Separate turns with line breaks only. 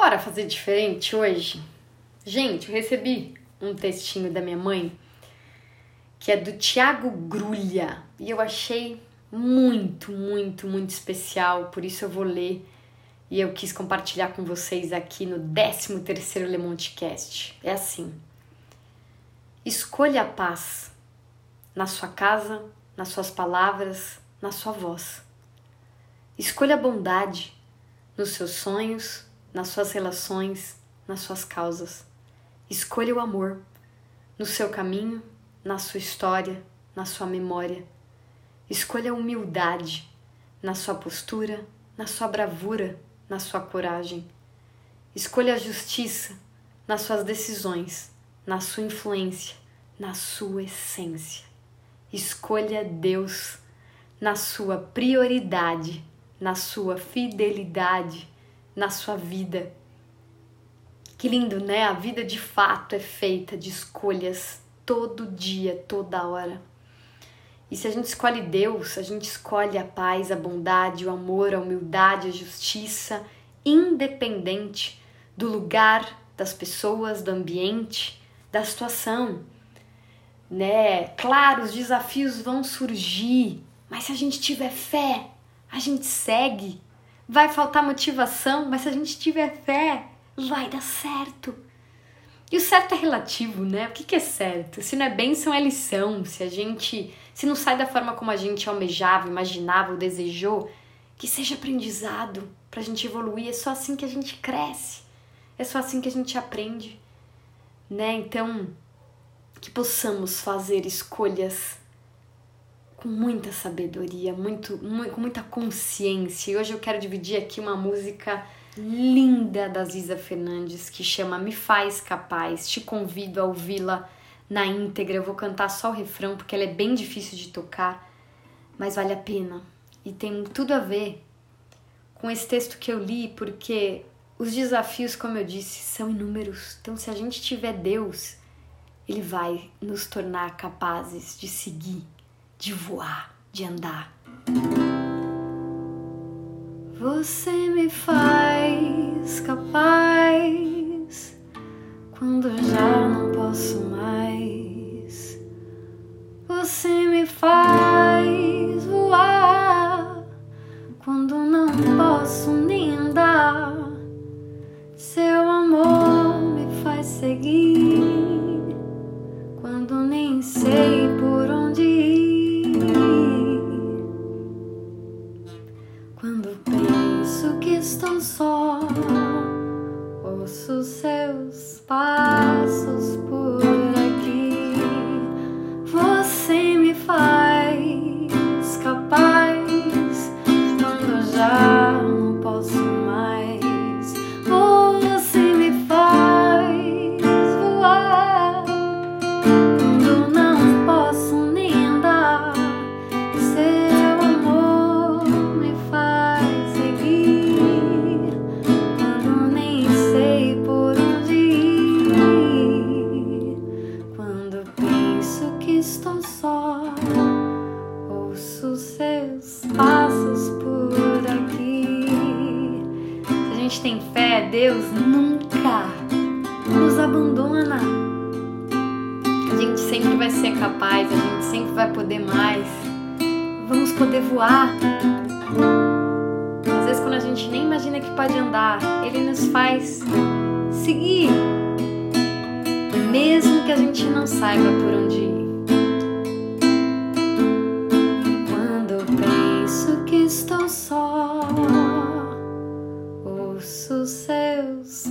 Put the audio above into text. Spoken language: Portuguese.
Bora fazer diferente hoje? Gente, eu recebi um textinho da minha mãe que é do Tiago Grulha e eu achei muito, muito, muito especial, por isso eu vou ler e eu quis compartilhar com vocês aqui no 13 terceiro Le Monde Cast. É assim: Escolha a paz na sua casa, nas suas palavras, na sua voz. Escolha a bondade nos seus sonhos, nas suas relações, nas suas causas. Escolha o amor no seu caminho, na sua história, na sua memória. Escolha a humildade na sua postura, na sua bravura, na sua coragem. Escolha a justiça nas suas decisões, na sua influência, na sua essência. Escolha Deus na sua prioridade, na sua fidelidade, na sua vida. Que lindo, né? A vida de fato é feita de escolhas todo dia, toda hora. E se a gente escolhe Deus, a gente escolhe a paz, a bondade, o amor, a humildade, a justiça, independente do lugar, das pessoas, do ambiente, da situação. Né? Claro, os desafios vão surgir, mas se a gente tiver fé, a gente segue. Vai faltar motivação, mas se a gente tiver fé, vai dar certo. E o certo é relativo, né? O que, que é certo? Se não é bênção, é lição. Se a gente. Se não sai da forma como a gente almejava, imaginava ou desejou, que seja aprendizado pra gente evoluir. É só assim que a gente cresce. É só assim que a gente aprende. Né? Então, que possamos fazer escolhas com muita sabedoria, muito, muito, com muita consciência. E hoje eu quero dividir aqui uma música linda da Ziza Fernandes que chama Me Faz Capaz. Te convido a ouvi-la na íntegra. Eu vou cantar só o refrão porque ela é bem difícil de tocar, mas vale a pena. E tem tudo a ver com esse texto que eu li, porque os desafios, como eu disse, são inúmeros. Então, se a gente tiver Deus, Ele vai nos tornar capazes de seguir, de voar, de andar. Você me faz capaz quando já não posso mais. Você me faz ouço seus passos por Deus nunca nos abandona. A gente sempre vai ser capaz, a gente sempre vai poder mais. Vamos poder voar. Às vezes, quando a gente nem imagina que pode andar, Ele nos faz seguir, mesmo que a gente não saiba por onde ir. goes.